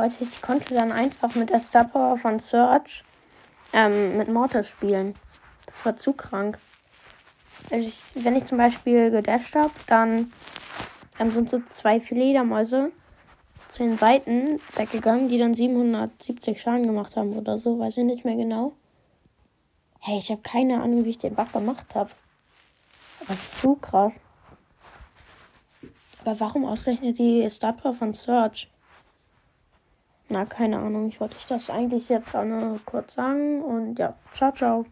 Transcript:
Leute, ich konnte dann einfach mit der Star Power von Search ähm, mit Mortal spielen. Das war zu krank. Also ich, wenn ich zum Beispiel gedasht habe, dann ähm, sind so zwei Fledermäuse zu den Seiten weggegangen, die dann 770 Schaden gemacht haben oder so, weiß ich nicht mehr genau. Hey, ich habe keine Ahnung, wie ich den Bug gemacht habe. Aber es ist so krass. Aber warum ausrechnet die Star von Search? Na, keine Ahnung. Ich wollte euch das eigentlich jetzt auch nur kurz sagen. Und ja, ciao, ciao.